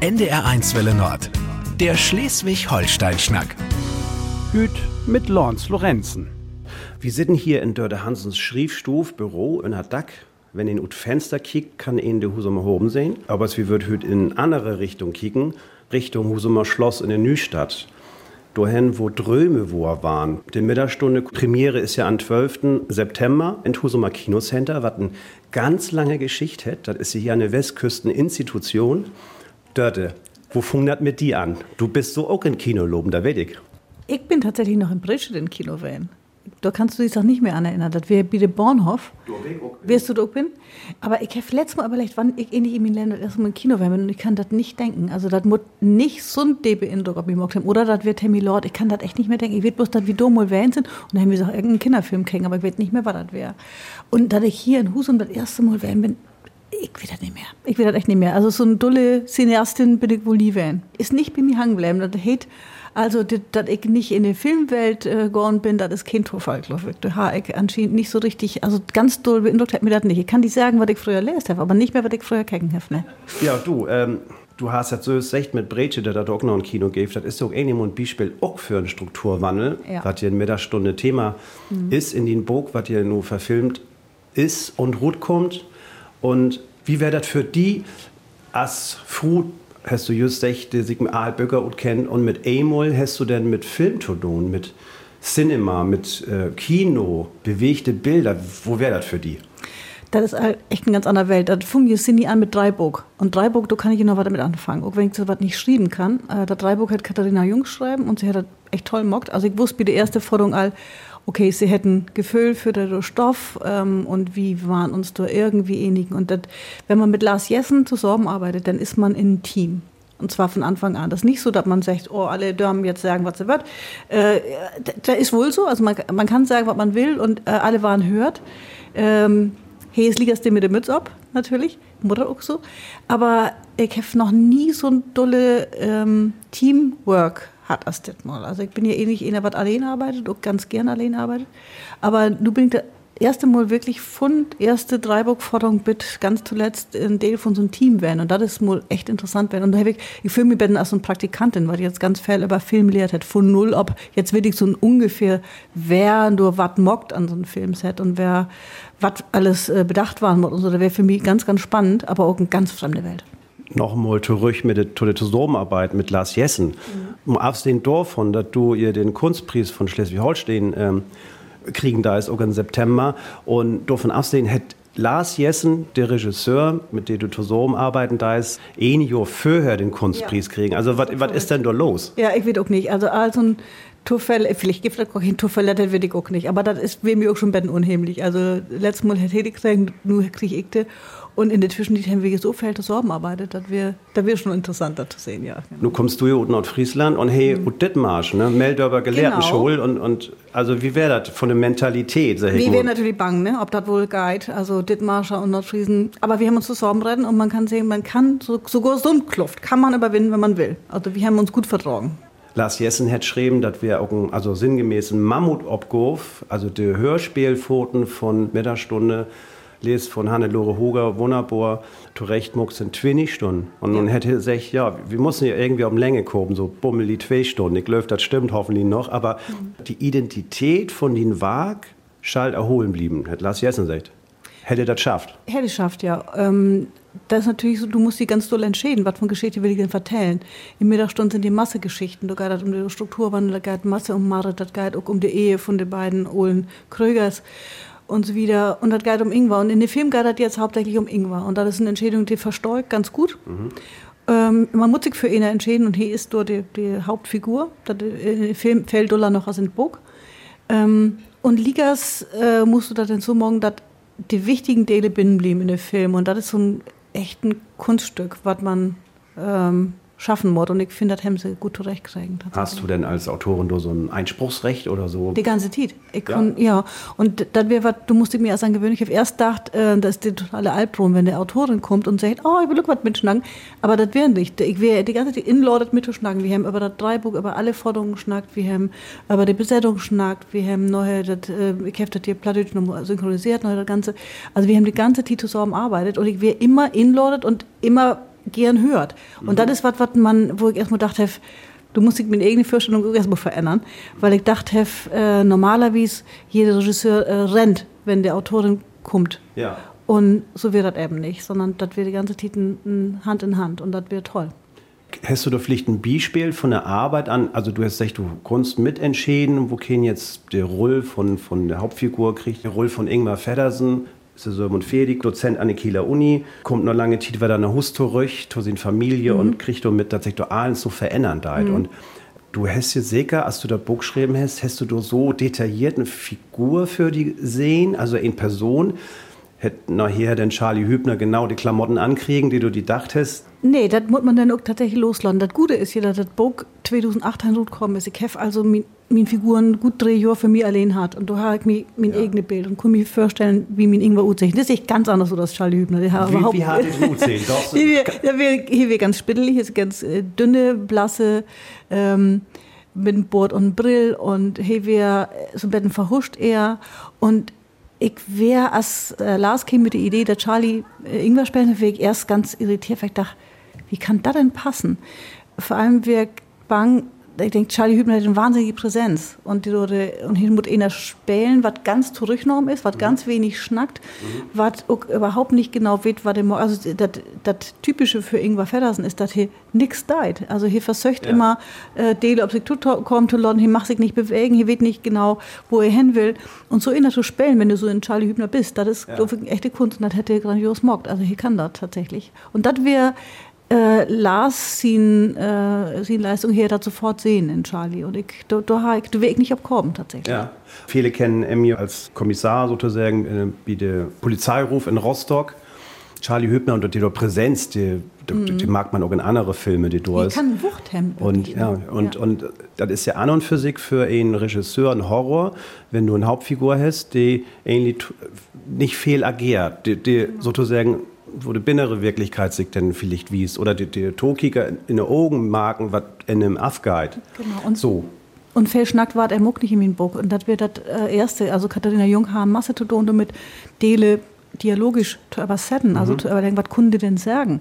NDR1 Welle Nord. Der Schleswig-Holstein-Schnack. Hüt mit Lorns Lorenzen. Wir sitzen hier in Dörde Hansens Schriefstuf Büro in der Dack. Wenn ihr ut Fenster kickt, kann ihn de Husumer Hoben sehen. Aber es wird hüt in andere Richtung kicken, Richtung Husumer Schloss in der Nüstadt. Dahin, wo Dröme wo er waren. Die Mittagsstunde Premiere ist ja am 12. September in Husumer Kinocenter, was eine ganz lange Geschichte hat. Das ist hier eine Westküsteninstitution. Dörte, wo fängt das mit dir an? Du bist so auch in Kino loben, da ich. Ich bin tatsächlich noch in Bresche den Kino wählen. Da kannst du dich doch nicht mehr an erinnern. Das wäre bitte Bornhof. Wirst du da auch bin? Aber ich habe letztes Mal überlegt, wann ich in meinem Leben das erste Mal im Kino wäre und ich kann das nicht denken. Also das muss nicht so ein Eindruck auf mich gemacht haben. Oder das wird Tammy Lord. Ich kann das echt nicht mehr denken. Ich weiß bloß, dass wir dumm mal wählen sind und dann haben wir so irgendeinen Kinderfilm kennen, aber ich weiß nicht mehr, was das wäre. Und dass ich hier in Husum das erste Mal wählen bin, ich will das nicht mehr. Ich will das echt nicht mehr. Also so eine dulle Cineastin bin ich wohl nie werden. Ist nicht bei mir hängen bleiben. Das hate, also, dass ich nicht in die Filmwelt äh, gegangen bin, das ist kein Zufall, glaube ich. Da habe ich anscheinend nicht so richtig, also ganz doll beeindruckt hat mir das nicht. Ich kann dir sagen, was ich früher lesen habe, aber nicht mehr, was ich früher kennen habe. Ne? Ja, du, ähm, du hast jetzt so gesagt mit Bretsche, der da auch noch ein Kino gibt. Das ist doch ähnlich ein Beispiel auch für einen Strukturwandel, Ja. was hier in Mittagsstunde Thema ist in den Burg, was hier nur verfilmt ist und gut kommt. Und wie wäre das für die, als Frau, hast du just gesagt, die sich Aal Böcker und kennt und mit Amol hast du denn mit Film zu tun, mit Cinema, mit äh, Kino, bewegte Bilder. Wo wäre das für die? Das ist echt eine ganz andere Welt. Das fing jetzt nie an mit Dreiburg. Und Dreiburg, da kann ich noch was damit anfangen. Auch wenn ich so was nicht schreiben kann. Äh, das Dreiburg hat Katharina Jung schreiben und sie hat das echt toll mockt. Also ich wusste bei der erste Forderung all, okay, sie hätten Gefühl für den Stoff ähm, und wie waren uns da irgendwie ähnlichen. Und das, wenn man mit Lars Jessen zusammenarbeitet, dann ist man in einem Team. Und zwar von Anfang an. Das ist nicht so, dass man sagt, oh, alle dürfen jetzt sagen, was sie wird. Äh, da ist wohl so. Also man, man kann sagen, was man will und äh, alle waren hört. Ähm, hey, es liegt dir mit der Mütze ab, natürlich. Mutter auch so. Aber ich habe noch nie so ein dolle ähm, Teamwork hat als das mal. Also ich bin ja eh nicht einer, was allein arbeitet, auch ganz gern allein arbeitet. Aber du bin ich das erste Mal wirklich von erste Dreiburg-Forderung mit ganz zuletzt ein Teil von so einem Team werden. Und das ist mal echt interessant werden. Und da ich, ich fühle mich dann als so eine Praktikantin, weil ich jetzt ganz viel über Film lehrt hat. Von null ab, jetzt will ich so ein ungefähr, wer nur was mockt an so einem Filmset und wer was alles äh, bedacht waren und so. Das wäre für mich ganz, ganz spannend, aber auch eine ganz fremde Welt. Nochmal zurück mit der, zu der Zusammenarbeit mit Lars Jessen. Um aus den Dorf von, dass du ihr den Kunstpreis von Schleswig-Holstein ähm, kriegen da ist, auch im September. Und davon absehen hätte Lars Jessen, der Regisseur, mit dem du zusammenarbeiten da ist, ein Jahr vorher den Kunstpreis kriegen. Also was was ist denn da los? Ja, ich will auch nicht. Also, also Zufall, vielleicht gibt es auch kein Zufall, das will ich auch nicht. Aber das ist mir auch schon betten unheimlich. Also, letztes Mal hätte ich gekriegt, nur kriege ich das. Und in der Zwischenzeit haben wir so viel zusammenarbeitet, dass wir, da wäre schon interessanter zu sehen, ja. Nu kommst du ja aus Nordfriesland und hey, mhm. und Dittmarsch, ne? Meldorfer Gelehrtenschule und, und also wie wäre das von der Mentalität? Sag Wir wären natürlich bang, ne? ob das wohl geht. Also Dithmarscher und Nordfriesen. Aber wir haben uns zusammenreden und man kann sehen, man kann so, sogar so eine Kluft kann man überwinden, wenn man will. Also wir haben uns gut vertragen. Lars Jessen hat geschrieben, dass wir auch ein, also sinngemäß ein Mammut-Obgurf, also die Hörspielfoten von Mittagsstunde, lest von Hannelore Hoger, wunderbar, zurecht mucks in 20 Stunden. Und nun hätte gesagt, ja, wir müssen ja irgendwie um Länge kommen, so bummel die zwei Stunden. Ich glaube, das stimmt hoffentlich noch, aber die Identität von den Wag schall erholen blieben, hat Lars Jessen gesagt. Hätte das schafft. Hätte schafft, ja. Ähm, das ist natürlich so, du musst die ganz doll entscheiden, was von Geschichte will ich denn vertellen. Im Mittagsstunde sind die Massegeschichten, da geht es um den Strukturwandel, da geht Masse um Marit, das geht auch um die Ehe von den beiden Ohlen Krögers und so wieder. Und das geht um Ingwer. Und in dem Film geht es jetzt hauptsächlich um Ingwer. Und das ist eine Entscheidung, die versteuert ganz gut. Ähm, man muss sich für ihn entscheiden und hier ist dort die, die Hauptfigur. In dem Film fällt Dollar noch aus dem Buch. Ähm, und Ligas äh, musst du das dann so morgen, dass die wichtigen Teile binnen blieben in dem Film. Und das ist so ein echten Kunststück, was man ähm, schaffen muss. Und ich finde, das haben sie gut zurechtkriegen. Hast du denn als Autorin da so ein Einspruchsrecht oder so? Die ganze Zeit. Ich Ja? ja. ja. Und das wäre was, du musst dich mir erst angewöhnen. Ich habe erst gedacht, äh, das ist der totale Albtraum, wenn der Autorin kommt und sagt, oh, ich will was mitschnacken. Aber das wäre nicht. Ich wäre die ganze Zeit inlordet mitzuschnacken. Wir haben über das Dreibuch, über alle Forderungen geschnackt. Wir haben über die Besetzung geschnackt. Wir haben neue, das, äh, ich habe das hier plattdeutsch noch synchronisiert, neue das Ganze. Also wir haben die ganze Zeit zusammengearbeitet und ich wäre immer inlordet und immer gern hört. Und das ist was, was man, wo ich erstmal dachte, du musst dich meine eigene Vorstellung erstmal verändern, weil ich dachte, äh, normalerweise jeder Regisseur äh, rennt, wenn der Autorin kommt. Ja. Und so wird das eben nicht, sondern das wird die ganze Zeit Hand in Hand und das wird toll. Hast du da vielleicht ein Beispiel von der Arbeit an? Also du hast gesagt, du konntest mitentschieden, wo kein jetzt der Roll von, von der Hauptfigur kriegt, der Roll von Ingmar Feddersen, Sörmund Fedig, Dozent an der Kieler Uni, kommt noch lange Zeit wieder nach Hus zurück, zu seiner Familie mhm. und kriegt da mit tatsächlich alles so verändern da. Mhm. Und du hast jetzt sicher, als du das Buch geschrieben hast, hast du so detailliert eine Figur für die sehen, also in Person, hätte nachher den Charlie Hübner genau die Klamotten ankriegen, die du die dachtest? Nee, das muss man dann auch tatsächlich loslassen. Das Gute ist ja, dass das Buch 2008 rausgekommen ist. Ich habe also meine Figuren gut drei Jahre für mich allein hat. Und da habe ich mir mein ja. eigenes Bild und kann mir vorstellen, wie mein Ingwer aussieht. Das ist echt ganz anders als Charlie Hübner. Der wie, überhaupt, wie hat es aussehen? hier, hier, hier wäre ganz spittelig, hier ist ganz äh, dünne, blasse, ähm, mit Bord und Brill und hier wäre so ein bisschen verhuscht eher. Und ich wäre, als äh, Lars kam mit der Idee, der Charlie äh, Ingwer spielen, wäre ich erst ganz irritiert, weil ich dachte, wie kann das denn passen? Vor allem wäre ich bang, ich denke, Charlie Hübner hat eine wahnsinnige Präsenz. Und, die, und hier muss einer spielen, was ganz zurückgenommen ist, was mhm. ganz wenig schnackt, mhm. was überhaupt nicht genau weiß, was der Also, das Typische für Ingvar Feddersen ist, dass hier nichts deit. Also, hier versöcht ja. immer, äh, Dele, ob sie kommt zu London, hier macht sich nicht bewegen, hier weiß nicht genau, wo er hin will. Und so einer zu spielen, wenn du so in Charlie Hübner bist, das ist, ja. glaube ich, echte Kunst und das hätte grandios mockt. Also, hier kann das tatsächlich. Und das wäre, äh, las sin, äh, sin Leistung her da sofort sehen in Charlie. Und ich, da, da, ich, da will ich nicht abkommen tatsächlich. Ja. Viele kennen Emmy als Kommissar sozusagen äh, wie der Polizeiruf in Rostock. Charlie Hübner und die Präsenz, die, die, mhm. die, mag man auch in andere Filme, die du hast. kann Wuchthemd. Und, ja, und, ja. und das ist ja an und für sich für einen Regisseur ein Horror, wenn du eine Hauptfigur hast, die ähnlich nicht fehl agiert, die, die mhm. sozusagen wo die innere Wirklichkeit sich dann vielleicht wies oder die, die Tokiker in den Augen marken, was in einem aufgeht. Genau. Und so. Und Fehlschnackt war er muck nicht in Buch. Und das wird das äh, erste. Also Katharina Jung haben Masse zu tun, damit Dele dialogisch zu übersetzen, also mhm. zu überlegen, was Kunde denn sagen.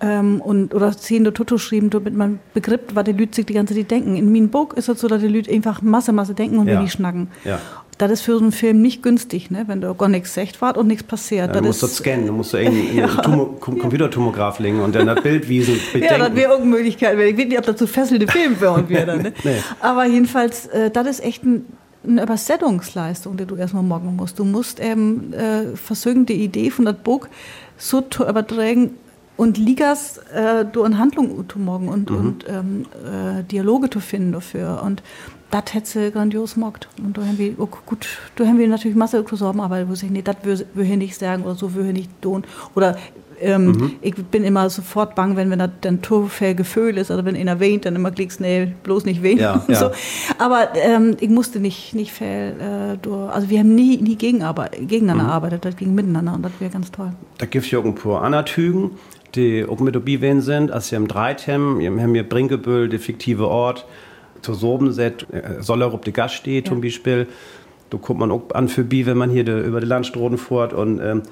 Ähm, und, oder du Toto schreiben, damit man begreift, was die Leute sich die ganze Zeit denken. In meinem Buch ist es so, dass die Leute einfach Masse, Masse denken und ja. wenig schnacken. Ja das ist für so einen Film nicht günstig, ne? wenn da gar nichts echt war und nichts passiert. Ja, du musst das scannen, du musst da in, ja. Computertomograph legen und dann das Bildwiesen bedenken. Ja, das wäre irgendeine Möglichkeit. Ich weiß nicht, ob das so fesselnde Film wäre. Ne? nee. Aber jedenfalls, äh, das ist echt ein, eine Übersetzungsleistung, die du erstmal morgen musst. Du musst eben äh, versuchen, die Idee von das Buch so zu übertragen und Ligas äh, du in Handlung zu morgen und, mhm. und ähm, äh, Dialoge zu finden dafür. Und das hätte sie grandios mockt. Und da haben wir, oh, gut, da haben wir natürlich Masse zusammen, aber wo ich, nee, das würde ich nicht sagen oder so würde ich nicht tun. Oder ähm, mhm. ich bin immer sofort bang, wenn, wenn das dann Torfell Gefühl ist, oder wenn einer weint, dann immer klickst, nee, bloß nicht weinen. Ja, ja. So. Aber ähm, ich musste nicht, nicht viel, äh, durch, also wir haben nie, nie gegeneinander mhm. arbeitet, das ging miteinander und das wäre ganz toll. Da gibt es ja auch ein paar Anatügen, die auch mit dabei sind, als wir im Dreitem, wir haben hier Brinkebüll, der fiktive Ort, zu Sorbenset, äh, Soller ob die Gast steht ja. zum Beispiel. Da kommt man auch an für Bi, wenn man hier de, über die Landstraßen fährt und ähm,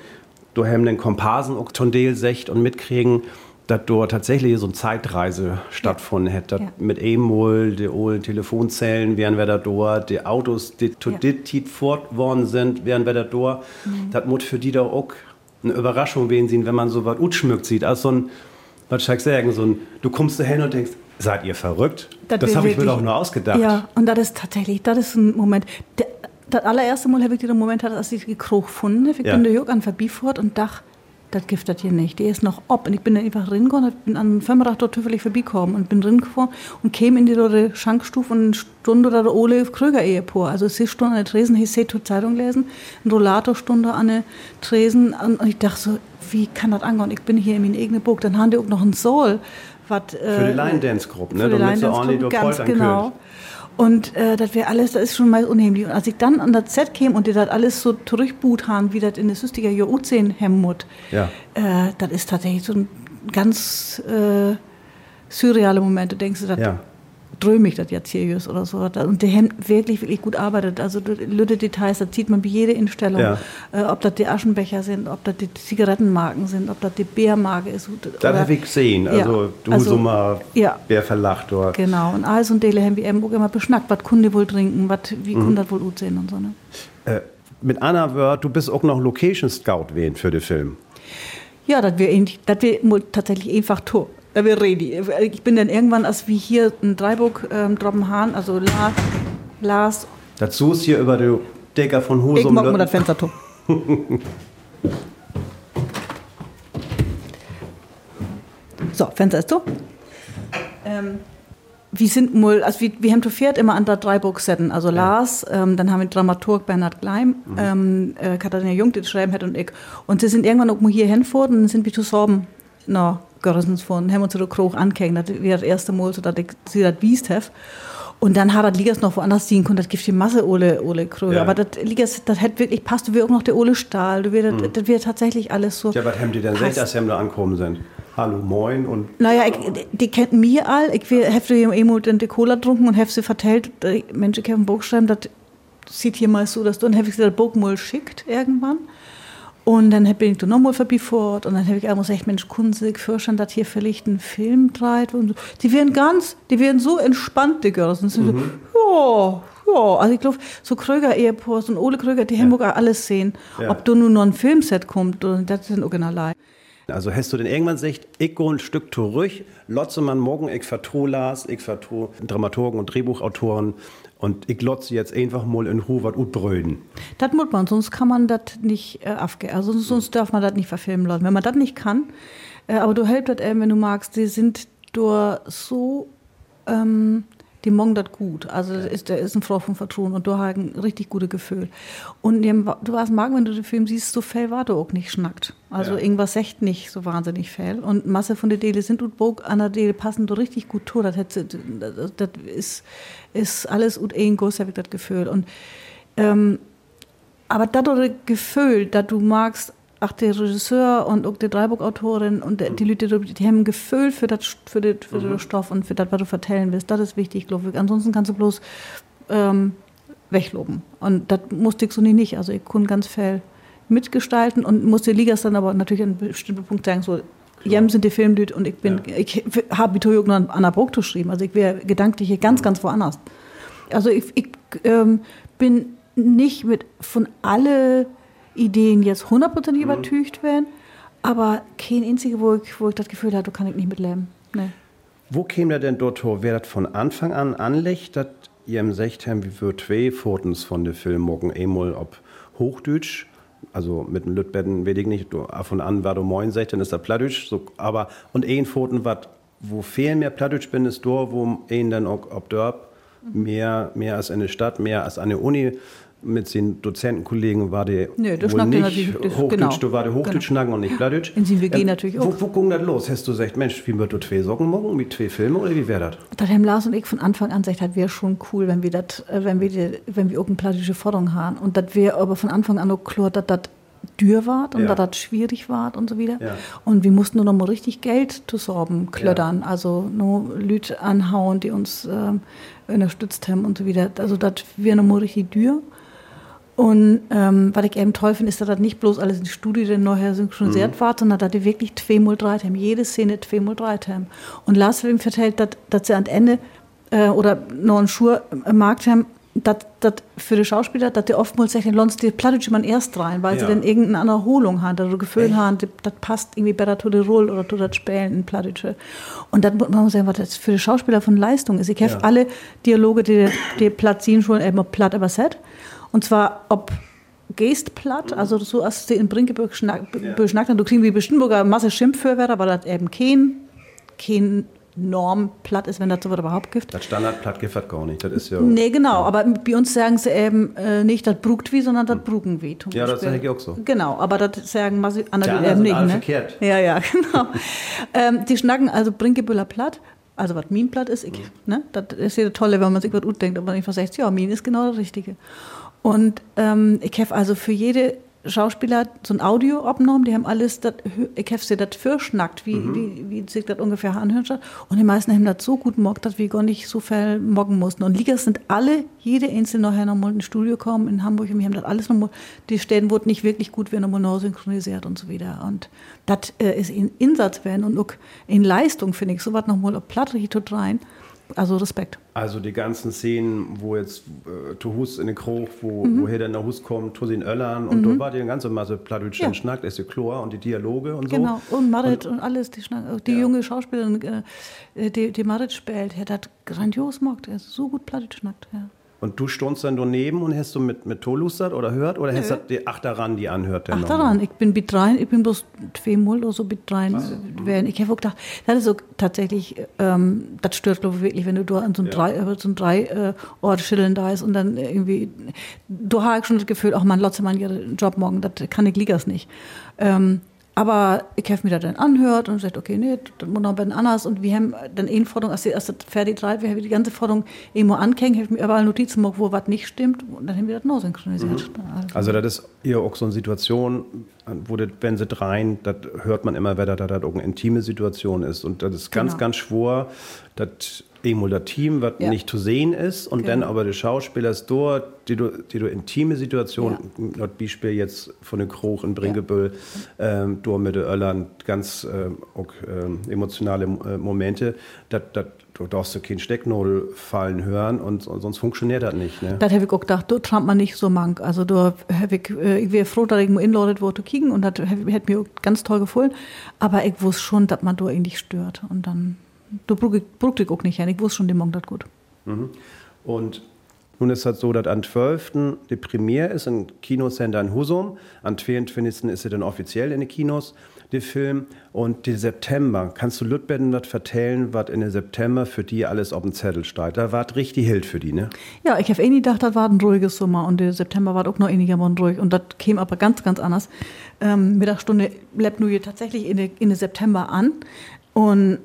da haben den Komparsen auch schon secht und mitkriegen, dass dort tatsächlich so eine Zeitreise stattgefunden hätte. Ja. Mit E-Mol, die alten Telefonzellen wären wir da dort, die Autos, die zu ja. dit fort worden sind, wären wir da dort. Mhm. Das muss für die da auch eine Überraschung sehen, wenn man so was utschmückt sieht. Also so ein, was soll ich sagen, so ein, du kommst da hin und denkst, Seid ihr verrückt? Das, das habe ich mir doch nur ausgedacht. Ja, und das ist tatsächlich, das ist ein Moment. Der, das allererste Mal habe ich den Moment, als ich die Kroch gefunden habe. Ich ja. bin der Jörg an Verbifort und dachte, das das hier nicht. Der ist noch ob. Und ich bin dann einfach reingegangen, bin an den Firmenrad dort zufällig vorbeigekommen und bin reingefahren und käme in die Schankstufe und eine Stunde da Ole Kröger Ehepaar. Also sie Stunde an der Tresen, ich sehe Zeitung lesen, eine Rollatorstunde an der Tresen und ich dachte so, wie kann das angehen? Ich bin hier in meinem eigenen Buch. Dann haben die auch noch einen Soul wat, äh, für die Line Dance Gruppe, ne? Die Line Dance Gruppe, ganz genau. Und äh, das wäre alles, das ist schon mal unheimlich. Und als ich dann an das Set käme und die das alles so zurückboot haben, wie das in der Süstiger Jahr U10 Hemmut, ja. äh, das ist tatsächlich so ein ganz äh, surrealer Moment. Du denkst, das, ja. Drömig das jetzt hier ist oder so. Und der haben wirklich, wirklich gut arbeitet. Also lütte Details, da sieht man bei jeder Instellung, Ja. äh, ob das die Aschenbecher sind, ob das die Zigarettenmarken sind, ob das die Bärmarke ist. Das oder- habe ich gesehen. Also, Ja, du also- so mal, ja. wer verlacht dort. Genau, und alles und Dele haben wir eben auch immer beschnackt, was Kunde wohl trinken, was, wie Mhm. Kunde das wohl gut sehen und so. Ne? Äh, mit Anna Wörth, du bist auch noch Location Scout wen für den Film. Ja, das wäre das wär mul- tatsächlich einfach to. Da wäre ready. Ich bin dann irgendwann, als wie hier ein Dreiburg ähm, droppen Hahn, also La, Lars, Dazu ist hier über die Decker von Husum. ich mag mal das Fenster to. so, Fenster ist to. Ähm, wir sind mal, also wir, wir haben zu viert immer an der Dreiburg setzen. Also Lars, ähm, dann haben wir Dramaturg Bernhard Gleim, ähm, äh, Katharina Jung, die das schreiben hat und ich. Und sie sind irgendwann auch mal hier hingefahren und dann sind wir zu Sorben Görresens von, haben uns so den Kroch. Das wäre das erste Mal, so dass ich sie das wiest habe. Und dann hat das Ligas noch woanders ziehen können, das gibt die Masse Ole, Ole Kröger. Ja. Aber das Ligas, das hätte wirklich passt. Du wäre auch noch der Ole Stahl, du wär, das, das wäre tatsächlich alles so. Ja, was haben die denn gesagt, als sie da angekommen sind? Hallo, moin und Naja, ich, die kennen mich all. Ich habe hier immer den Cola getrunken und habe sie vertellt, äh, Mensch, ich habe einen Buch geschrieben, das sieht hier mal so, dass du, und habe ich sie das Buch mal schickt irgendwann. Und dann bin ich da nochmal vorbeifort und dann habe ich auch gesagt, Mensch, Kunstig, Fürschen, dass hier vielleicht ein Film dreht und so. Die werden ganz, die werden so entspannt, die Girls. Und so, ja, ja, also ich glaube, so Kröger Ehepaars und Ole Kröger, die haben auch alles sehen. Ja. Ob da nur noch ein Filmset kommt, das sind auch keinerlei. Also hast du denn irgendwann gesagt, ich gehe ein Stück zurück, lotze man morgen, ich vertue Lars, ich vertue Dramaturgen und Drehbuchautoren und ich lotze jetzt einfach mal in Ruhe was utbröden. Das muss man, sonst kann man das nicht äh, aufgeben. Also sonst, sonst darf man das nicht verfilmen lassen. Wenn man das nicht kann, äh, aber du hältst das eben, wenn du magst, die sind da so, ähm, die morgen das gut. Also das ist, der ist ein Frau von Vertrauen und du hast ein richtig gutes Gefühl. Und dem, du warst mag, wenn du den Film siehst, so viel war du auch nicht schnackt. Also Ja. irgendwas echt nicht so wahnsinnig viel. Und Masse von der Dele sind und Bog an der Dele passen du richtig gut to. Das, das, das ist, ist alles und ein Guss, habe ich das Gefühl. Und ähm, aber das Gefühl, dass du magst, ach, der Regisseur und auch die Dreibuchautorin und die Leute, die haben ein Gefühl für, das, für, den, für den Stoff und für das, was du vertellen willst. Das ist wichtig, glaube ich. Ansonsten kannst du bloß ähm, wegloben. Und das musste ich so nie nicht. Also ich konnte ganz viel mitgestalten und musste Ligas dann aber natürlich an bestimmten Punkt sagen, so, Jem sind die Filmlüt und ich bin, ich habe mit Toyo an Anna Bruck geschrieben. Also ich wäre gedanklich hier ganz, ganz woanders. Also ich, ich ähm, bin nicht mit von alle Ideen jetzt hundertprozentig übertücht werden, aber kein einzige, wo ich, wo ich das Gefühl hatte, da kann ich nicht mitleben. Nee. Wo käme der denn dort her? Wer das von Anfang an anlegt, dass ihr im Sechtheim wie für zwei Fotens von den Film morgen einmal ob Hochdeutsch, also mit dem Lütbetten, weiß ich nicht, du, von an, wer du moin dann ist der Plattdeutsch, so, aber, und ein Foten, wat, wo viel mehr Plattdeutsch bin, ist dort, wo ein dann auch ob dort mehr, mehr als eine Stadt, mehr als eine Uni, mit den Dozentenkollegen war der Nö, du wohl ja nicht natürlich- das- Hochdeutsch, genau. du war der Hochdeutsch Genau. und nicht Plattdeutsch. In den WG natürlich wo, auch. Wo ging das los? Hast du gesagt, Mensch, wie wird du zwei Socken morgen mit zwei Filmen oder wie wäre das? Das haben Lars und ich von Anfang an gesagt, das wäre schon cool, wenn wir das, äh, wenn wir, die, wenn wir auch eine plattische Forderung haben. Und das wäre aber von Anfang an auch klar, dass das dürr war und Ja. dass das schwierig war und so wieder. Ja. Und wir mussten nur noch mal richtig Geld zusammen klöddern, also nur Leute anhauen, die uns ähm, unterstützt haben und so wieder. Also das wäre noch mal richtig dürr. Und ähm, was ich eben toll finde, ist, dass das nicht bloß alles in die Studie denn nachher synchronisiert Mhm. war, sondern dass die wirklich zweimal drei haben. Jede Szene zweimal drei haben. Und Lars Film vertellt, dass, dass sie am Ende äh, oder noch einen Schuh im Markt haben, dass, dass für die Schauspieler, dass die oftmals sagen, lasst die Plattdeutsch man erst rein, weil Ja. sie dann irgendeine Erholung haben, oder Gefühl haben, das passt irgendwie besser zu der Rolle oder zu das Spielen in Plattdeutsch. Und dann muss man sagen, was das für die Schauspieler von Leistung ist. Ich habe Ja. alle Dialoge, die, die ziehen, schon immer platt übersetzt. Und zwar ob Geestplatt, also so als sie in Brinkeburg schnack, Ja. beschnackt du kriegst wie Bestimburger Masse Schimpfwörter, weil das eben kein, kein Normplatt ist, wenn das so was überhaupt gibt. Das Standardplatt gibt das gar nicht. Das ist ja. Nee, genau, aber bei uns sagen sie eben äh, nicht das brugt wie, sondern das brugen wie. Ja, das Beispiel. sag ich auch so. Genau, aber das sagen Die andere anderen eben nicht. Ne? verkehrt. Ja, ja, genau. ähm, die schnacken also Brinkebüller platt, also was Min platt ist, ich, Mhm. ne? das ist ja Tolle, wenn man sich was gut denkt, aber nicht sagt, ja, Min ist genau das Richtige. Und ähm, ich habe also für jede Schauspieler so ein Audio abgenommen, die haben alles, dat, ich habe sie das verschnackt, wie, mhm. wie, wie sich das ungefähr anhört. Und die meisten haben das so gut mockt, dass wir gar nicht so viel mocken mussten. Und Ligas sind alle, jede einzelne nachher nochmal ins Studio kommen in Hamburg und wir haben das alles nochmal, die Stellen wurden nicht wirklich gut, wir nochmal neu synchronisiert und so wieder. Und das äh, ist in Insatz werden und auch in Leistung, finde ich, so was nochmal auf Platte tut rein. Also Respekt. Also die ganzen Szenen, wo jetzt äh, Tuhus in den Kroch, wo, mhm. woher dann der Hus kommt, Tusin Öllern und mhm. da war die ganze Masse Plattdeutsch ja. schnackt, ist Chlor und die Dialoge und so. Genau, und Marit und, und, alles, die, Schnack, die ja. junge Schauspielerin, äh, die, die Marit spielt, der hat grandios gemacht, er ist so gut Plattdeutsch schnackt, ja. Und du stonst dann daneben und hast du mit, mit Tolustert oder hört oder hast du die Achteran, die anhört? Ach daran, ich bin mit rein, ich bin bloß zweimal oder so mit rein. Ich habe auch gedacht, das ist so tatsächlich, ähm, das stört glaube ich wirklich, wenn du da an so ein ja. drei, äh, so ein drei äh, Ort schillen da ist und dann irgendwie, du hast schon das Gefühl, ach man, Lotze, man, ihren Job morgen, das kann ich Ligas nicht. Ähm, aber ich habe mir das dann anhört und gesagt, okay, nee, das muss noch ein bisschen anders. Und wir haben dann eine Forderung, als, als das fertig treibt, wir haben die ganze Forderung irgendwo angehängt, habe ich mir überall Notizen gemacht, wo was nicht stimmt. Und dann haben wir das noch synchronisiert. Mhm. Also, das ist hier auch so eine Situation, wo das, wenn sie rein, das hört man immer, wer da, da, da eine intime Situation ist. Und das ist ganz, genau. ganz schwer, dass Emul das Team, was ja. nicht zu sehen ist, und genau. dann aber der Schauspieler ist dort, die du, die du intime Situation, ja. Beispiel jetzt von den Kroch in Bringebüll, ja. ähm, dort mit Öllern, ganz ähm, auch, ähm, emotionale äh, Momente, dat, dat, du darfst du keinen Stecknadel fallen hören und, und, sonst funktioniert das nicht. Ne? Das habe ich auch gedacht, du trampt man nicht so mank. Also du, ich, äh, ich wäre froh, dass ich mal inladet wurde kriegen und das hätte mir ganz toll gefallen, aber ich wusste schon, dass man da eigentlich stört und dann da brauchte ich auch nicht hin. Ich wusste schon, die morgen das gut. Mhm. Und nun ist es so, dass am 12. die Premiere ist im Kinocenter in Husum. Am 22. ist sie dann offiziell in den Kinos, der Film. Und die September, kannst du Lütbetten was vertellen, was in der September für die alles auf dem Zettel steht? Da war richtig Hild für die, ne? Ja, ich habe eh nie gedacht, das war ein ruhiges Sommer. Und der September war auch noch einigermaßen ruhig. Und das käme aber ganz, ganz anders. Ähm, Mittagsstunde bleibt nur hier tatsächlich in der, in der September an. Und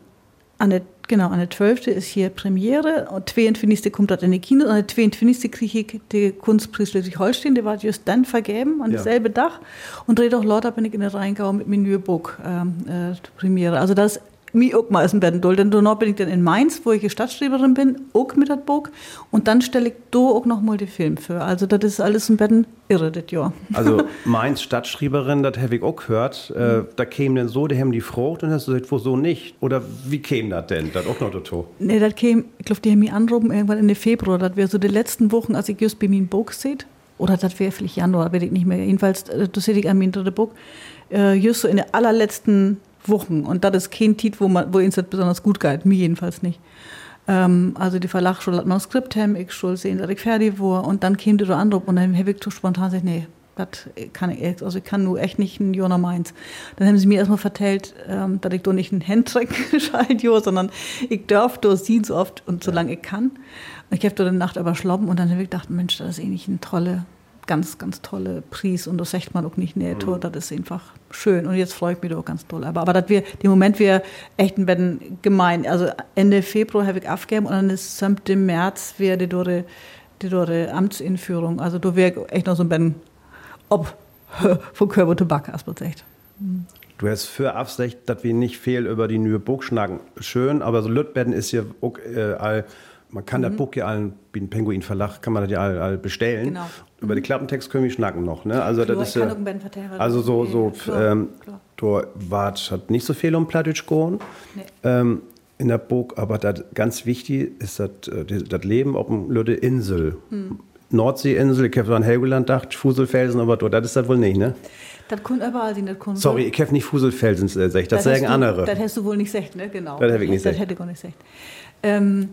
an der, genau, an der 12. ist hier Premiere und 22. kommt dort in die Kino. An der 22. kriege ich den Kunstpreis Schleswig-Holstein, der war just dann vergeben, an ja. dasselbe Dach. Und drehe auch lauter bin ich in der Rheingau mit meinem Buch ähm, äh, Premiere. Also das mir auch mal essen werden soll. Denn danach bin ich dann in Mainz, wo ich Stadtschreiberin bin, auch mit dem Buch. Und dann stelle ich da auch noch mal den Film für. Also das ist alles ein bisschen irre, das Jahr. Also Mainz Stadtschreiberin, das habe ich auch gehört. Äh, da käme denn so, die haben die Frucht und hast du gesagt, wo so nicht? Oder wie käme das denn? Das auch noch dazu? Nee, das käme, ich glaube, die haben mich angerufen irgendwann Ende Februar. Das wäre so die letzten Wochen, als ich just bei meinem Buch sehe. Oder das wäre vielleicht Januar, weiß ich nicht mehr. Jedenfalls, das sehe ich an meinem dritten Buch. Äh, just so in den allerletzten Wochen. Und das ist kein Titel, wo, man, wo uns das besonders gut geht, mir jedenfalls nicht. Ähm, also die Verlag schon das Manuskript haben, ich schon sehen, dass ich fertig war. Und dann kam der Anruf und dann habe ich spontan gesagt, nee, das kann ich echt, also ich kann nur echt nicht ein Jona Mainz. Dann haben sie mir erstmal vertellt, ähm, dass ich doch nicht einen Handtrack schalte, sondern ich darf doch sehen so oft und solange ich kann. Und ich habe da die Nacht aber schloppen und dann habe ich gedacht, Mensch, das ist eh nicht eine tolle ganz, ganz tolle Pries und das sagt man auch nicht netto, mhm. das ist einfach schön und jetzt freue ich mich doch ganz toll. Aber, aber dass wir, dem Moment wir echt ein bisschen gemein, also Ende Februar habe ich abgegeben und dann ist im März die dore, die dore Amtsinführung, also da wäre echt noch so ein bisschen ob von Körper Tobak, erstmal gesagt. Mhm. Du hast für Absicht, dass wir nicht viel über die neue Burg schnacken. Schön, aber so Lütbetten ist ja auch äh, all man kann mhm. das Buch ja allen, wie ein Penguin Verlag, kann man das ja all, all bestellen. Genau. Über den Klappentext können wir schnacken noch. Ne? Also, Klar, das ist, ja, also so, so ähm, da hat nicht so viel um Plattdeutsch gehauen. Nee. Ähm, in der Burg, aber das ganz wichtig ist das, äh, Leben auf dem Lütte Insel. Hm. Nordseeinsel, ich habe an Helgoland gedacht, Fuselfelsen, aber dort, das ist das wohl nicht, ne? Das kommt überall sein, das kommt. Sorry, ich habe nicht Fuselfelsen gesagt, das, das sagen andere. Das hättest du wohl nicht gesagt, ne? Genau. Das hätte ich nicht gesagt. Das hätte ich gar nicht gesagt. Ähm,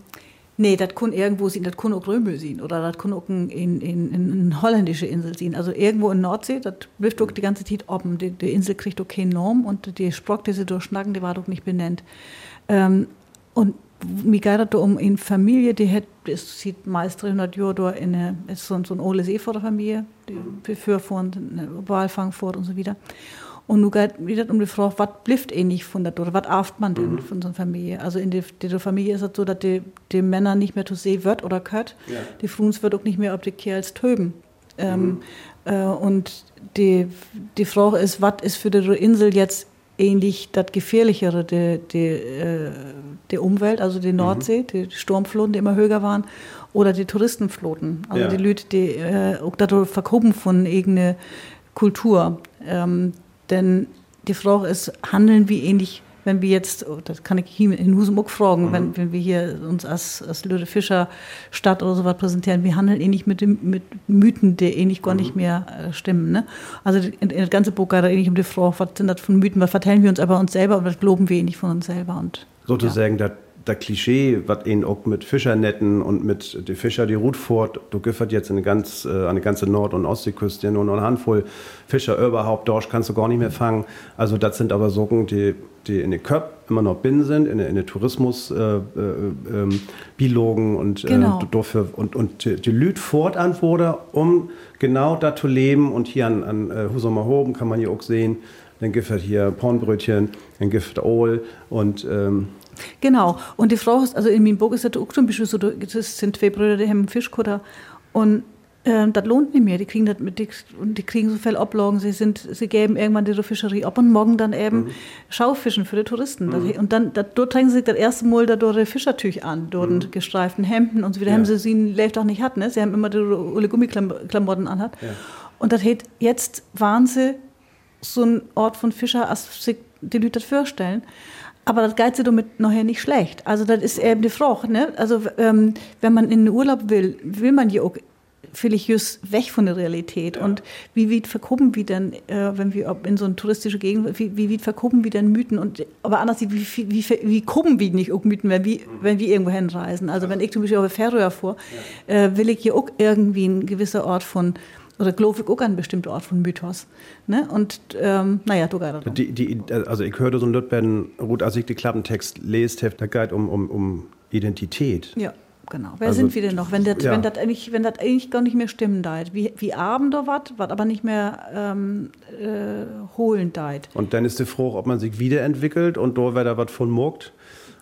Nee, das kann irgendwo sein, das kann auch Römel sein oder das kann auch in, in, in, in holländische Insel sein. Also irgendwo in Nordsee, das bleibt auch die ganze Zeit oben. Die, die Insel kriegt auch keinen Norm und die Sprock, die sie durchschnacken, die war doch nicht benannt. Ähm, und mir geht es um eine Familie, die hat, es sieht meist 300 Jahre da in eine, ist so, so eine Ole Seeforder Familie, die für vor Walfang fort und so wieder. Und nun geht wieder um die Frage, was bleibt eigentlich von der oder was aft man denn mhm. von so einer Familie? Also in der, der Familie ist es so, dass die, die Männer nicht mehr zu sehen wird oder gehört. Ja. Die Frauen wird auch nicht mehr ob die Kerls töben. Ähm, mhm. äh, und die, die Frage ist, was ist für die Insel jetzt ähnlich das Gefährlichere der die, äh, die Umwelt, also die Nordsee, mhm. die Sturmfloten, die immer höher waren, oder die Touristenfloten, also ja. die Leute, die äh, auch dadurch verkoben von irgendeiner Kultur. Ähm, denn die Frage ist, handeln wir ähnlich wenn wir jetzt, oh, das kann ich hier in Husemuck fragen, mhm. wenn, wenn wir hier uns als, als Lüde Fischer Stadt oder sowas präsentieren, wir handeln ähnlich mit, dem, mit Mythen, die ähnlich gar mhm. nicht mehr äh, stimmen. Ne? Also in, in das ganze Buch geht ähnlich um die Frage, was sind das für Mythen, was verteilen wir uns aber uns selber und was glauben wir ähnlich von uns selber. Und, Sozusagen ja. das der Klischee, was ihn auch mit Fischernetten und mit den Fischer die Rut fort, du giffert jetzt eine, ganz, äh, eine ganze Nord- und Ostseeküste nur noch eine Handvoll Fischer überhaupt, Dorsch kannst du gar nicht mehr fangen. Also das sind aber Socken, die, die in den Köp immer noch binnen sind, in den Tourismus, äh, äh, ähm, Bilogen und, äh, genau. dafür, und, und die, die Lüd fortantworten, um genau da zu leben und hier an, an äh, Husumer Hoben kann man hier auch sehen, dann gibt es hier Pornbrötchen, dann gibt es Ohl und ähm, Genau. Und die Frau also in meinem Buch ist das auch zum Beispiel so, das sind zwei Brüder, die haben einen Fischkutter und äh, das lohnt nicht mehr. Die kriegen das mit, die, und die kriegen so viel Ablagen. Sie sind, sie geben irgendwann die Fischerie ab und morgen dann eben mhm. Schaufischen für die Touristen. Mhm. und dann, das, dort tragen sie das erste Mal da durch Fischertüch an, dort mhm. gestreiften Hemden und so wieder. Ja. Haben sie sie einen Lebtag nicht hat, ne? Sie haben immer die Gummiklamotten anhat. Ja. Und das hat jetzt waren sie so ein Ort von Fischer, als sich die Leute das vorstellen. Aber das geht sich damit nachher nicht schlecht. Also das ist eben die Frage. Ne? Also ähm, wenn man in den Urlaub will, will man ja auch vielleicht just weg von der Realität. Ja. Und wie weit verkuppen wir denn, äh, wenn wir in so eine touristische Gegend, wie, wie weit verkuppen wir denn Mythen? Und, aber anders, wie, wie, wie, wie kuppen wir nicht auch Mythen, wenn wir, mhm. wenn wir irgendwo hinreisen? Also wenn ich zum Beispiel auf Färöer fuhr, ja. äh, will ich hier auch irgendwie ein gewisser Ort von oder ich auch an bestimmte Ort von Mythos. Ne? Und ähm, naja, du gerade. Die, die, also ich hörte so ein Lütben, Ruth, als ich den Klappentext lese, da geht um, um, um Identität. Ja. Genau. Wer also, sind wir denn noch? Wenn das, ja. wenn das eigentlich, wenn das eigentlich gar nicht mehr stimmen deit, wie, wie Abend oder was, was aber nicht mehr ähm, äh, holen deit. Und dann ist die Frage, ob man sich wiederentwickelt und da wäre da was von muckt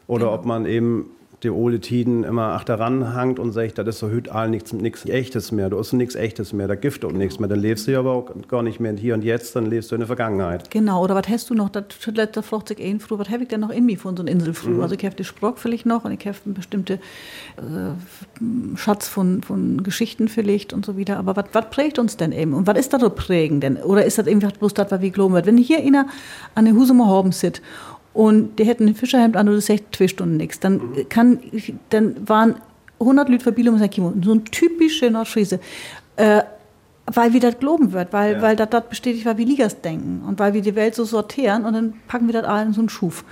oder genau. ob man eben die Ole Tiden immer achteran hangt und sagt, das ist so hüt all nichts, nichts Echtes mehr, du hast nichts Echtes mehr, da Gift und nichts mehr, dann lebst du ja aber auch gar nicht mehr hier und jetzt, dann lebst du in der Vergangenheit. Genau, oder was hast du noch, das da fragt sich ein früh, was habe ich denn noch in mir von so einer Insel früh? Mhm. Also ich habe die Sprock vielleicht noch und ich habe einen bestimmten äh, Schatz von, von Geschichten vielleicht und so wieder, aber was prägt uns denn eben und was ist da so prägend denn? Oder ist das irgendwie bloß das, was wir glauben wird? Wenn hier einer an den Husumer Horben sitzt und die hätten ein Fischerhemd an und das sagt zwei Stunden nichts. Dann kann, dann waren 100 Leute verbieten und sagen, so ein typischer Nordfriese. Äh, weil wir das glauben wird, weil, ja. weil das, bestätigt, weil wir Ligas denken und weil wir die Welt so sortieren und dann packen wir das alle in so einen Schuf.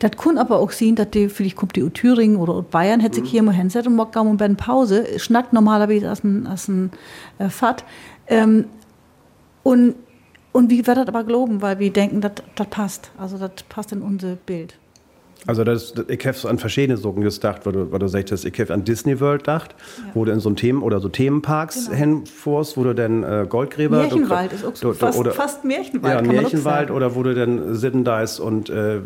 Das kann aber auch sehen, dass die, vielleicht kommt die aus Thüringen oder aus Bayern, hätte sich mhm. hier mal hinsetzt und morgen um eine Pause, schnackt normalerweise aus dem, aus dem äh, Fahrt. Ähm, und und wie wird das aber glauben, weil wir denken, das passt. Also das passt in unser Bild. Also das, ich habe an verschiedene Sachen gedacht, weil du, weil du sagst, ich habe an Disney World gedacht, ja. wo du in so Themen oder so Themenparks genau. hinfuhrst, wo du dann äh, Goldgräber... Märchenwald du, ist auch so, fast, oder, fast Märchenwald, Ja, Märchenwald oder wo du dann sitten da ist und äh,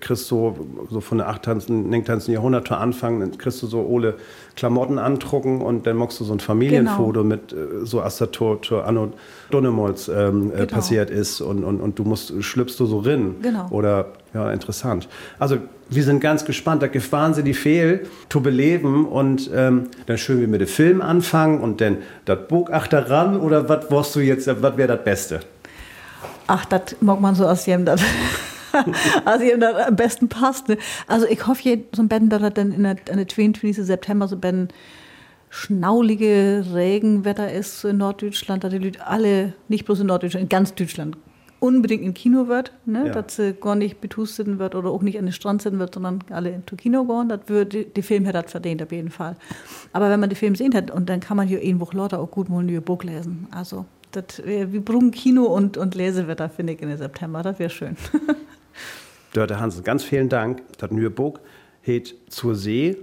kriegst so, so von der 8. 9. Jahrhundert anfangen, dann kriegst du so ole Klamotten andrucken und dann machst du so ein Familienfoto genau. mit äh, so als das Tor, Tor Anno Donnemols ähm, äh, genau. passiert ist und, und, und du musst, schlüpfst du so rin. Genau. Oder, ja, interessant. Also, wir sind ganz gespannt. Da gibt wahnsinnig viel zu beleben und ähm, dann schön wie mit dem Film anfangen und dann das Buch ran oder was wirst du jetzt, was wäre das Beste? Ach, das mag man so aus jedem, das also das am besten passt. Ne? Also ich hoffe, so ein Ben, dass er dann in der, in der 22. September so Ben schnaulige Regenwetter ist in Norddeutschland, dass die Leute alle, nicht bloß in Norddeutschland, in ganz Deutschland unbedingt im Kino wird, ne? Ja. dass sie gar nicht betustet wird oder auch nicht an den Strand sitzen wird, sondern alle ins Kino gehen. Das würde, die Film hätte das verdient, auf jeden Fall. Aber wenn man den Film sehen hat, und dann kann man hier irgendwo lauter auch gut mal ein Buch lesen. Also, das, wir brauchen Kino und, und Lesewetter, finde ich, in September. Das wäre schön. Dörte Hansen, ganz vielen Dank. Das neue Buch heet zur See.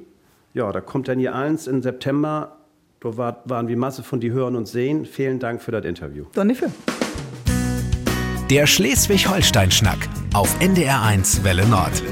Ja, da kommt dann hier eins im September. Da war, waren wie Masse von die hören und sehen. Vielen Dank für das Interview. Doch nicht für. Der Schleswig-Holstein-Schnack auf NDR1 Welle Nord.